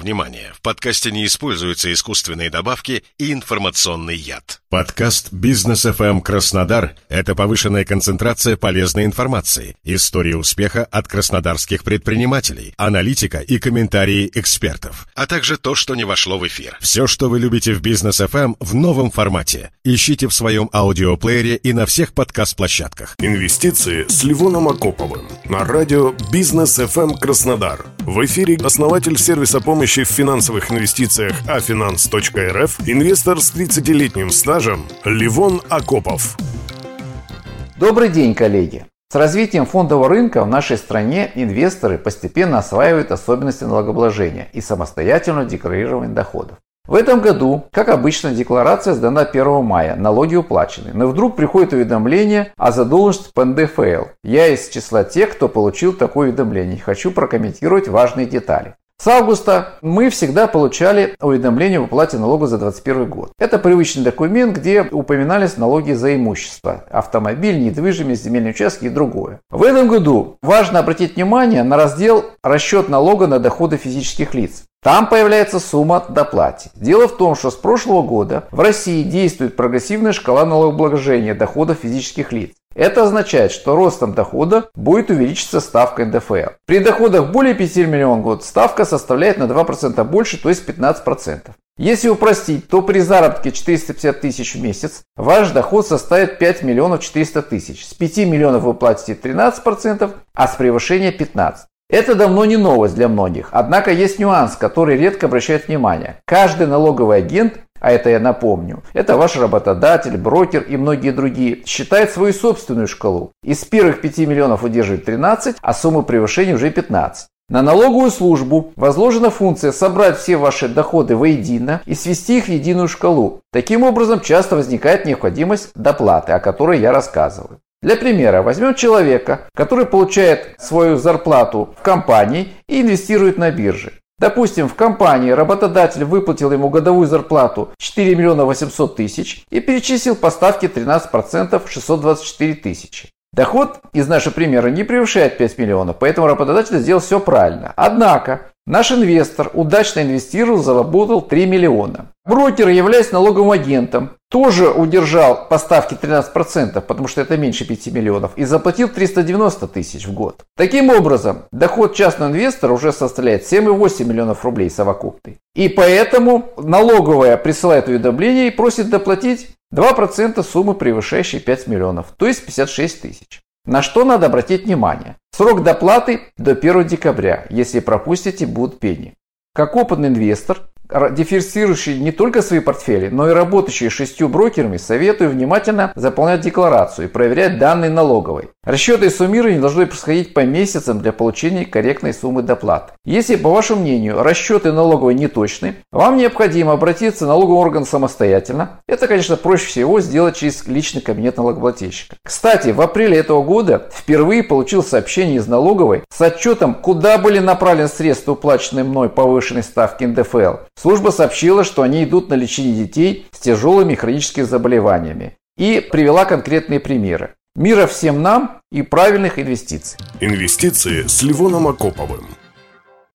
Внимание! В подкасте не используются искусственные добавки и информационный яд. Подкаст «Бизнес FM Краснодар» — это повышенная концентрация полезной информации, истории успеха от краснодарских предпринимателей, аналитика и комментарии экспертов, а также то, что не вошло в эфир. Все, что вы любите в «Бизнес FM» в новом формате. Ищите в своем аудиоплеере и на всех подкаст-площадках. Инвестиции с Ливоном Акоповым на радио «Бизнес FM Краснодар». В эфире основатель сервиса помощи в финансовых инвестициях afinance.rf, инвестор с 30-летним стажем Ливон Акопов. Добрый день, коллеги! С развитием фондового рынка в нашей стране инвесторы постепенно осваивают особенности налогообложения и самостоятельного декларирования доходов. В этом году, как обычно, декларация сдана 1 мая, налоги уплачены. Но вдруг приходит уведомление о задолженности по НДФЛ. Я из числа тех, кто получил такое уведомление. Хочу прокомментировать важные детали. С августа мы всегда получали уведомление об уплате налога за 2021 год. Это привычный документ, где упоминались налоги за имущество, автомобиль, недвижимость, земельные участки и другое. В этом году важно обратить внимание на раздел «Расчет налога на доходы физических лиц». Там появляется сумма доплате. Дело в том, что с прошлого года в России действует прогрессивная шкала налогообложения доходов физических лиц. Это означает, что ростом дохода будет увеличиться ставка НДФЛ. При доходах более 5 миллионов в год ставка составляет на 2% больше, то есть 15%. Если упростить, то при заработке 450 тысяч в месяц ваш доход составит 5 миллионов 400 тысяч. С 5 миллионов вы платите 13%, а с превышения 15%. Это давно не новость для многих, однако есть нюанс, который редко обращают внимание. Каждый налоговый агент а это я напомню, это ваш работодатель, брокер и многие другие, считает свою собственную шкалу. Из первых 5 миллионов удерживает 13, а сумма превышения уже 15. На налоговую службу возложена функция собрать все ваши доходы воедино и свести их в единую шкалу. Таким образом, часто возникает необходимость доплаты, о которой я рассказываю. Для примера, возьмем человека, который получает свою зарплату в компании и инвестирует на бирже. Допустим, в компании работодатель выплатил ему годовую зарплату 4 миллиона 800 тысяч и перечислил по ставке 13% 624 тысячи. Доход из нашего примера не превышает 5 миллионов, поэтому работодатель сделал все правильно. Однако, Наш инвестор удачно инвестировал, заработал 3 миллиона. Брокер, являясь налоговым агентом, тоже удержал поставки 13%, потому что это меньше 5 миллионов, и заплатил 390 тысяч в год. Таким образом, доход частного инвестора уже составляет 7,8 миллионов рублей совокупный. И поэтому налоговая присылает уведомление и просит доплатить 2% суммы, превышающей 5 миллионов, то есть 56 тысяч. На что надо обратить внимание? Срок доплаты до 1 декабря. Если пропустите, будут пени. Как опытный инвестор, диверсифицирующий не только свои портфели, но и работающий шестью брокерами, советую внимательно заполнять декларацию и проверять данные налоговой. Расчеты и суммирование должны происходить по месяцам для получения корректной суммы доплаты. Если, по вашему мнению, расчеты налоговой не точны, вам необходимо обратиться в налоговый орган самостоятельно. Это, конечно, проще всего сделать через личный кабинет налогоплательщика. Кстати, в апреле этого года впервые получил сообщение из налоговой с отчетом, куда были направлены средства, уплаченные мной повышенной ставки НДФЛ. Служба сообщила, что они идут на лечение детей с тяжелыми хроническими заболеваниями и привела конкретные примеры. Мира всем нам и правильных инвестиций. Инвестиции с Ливоном Акоповым.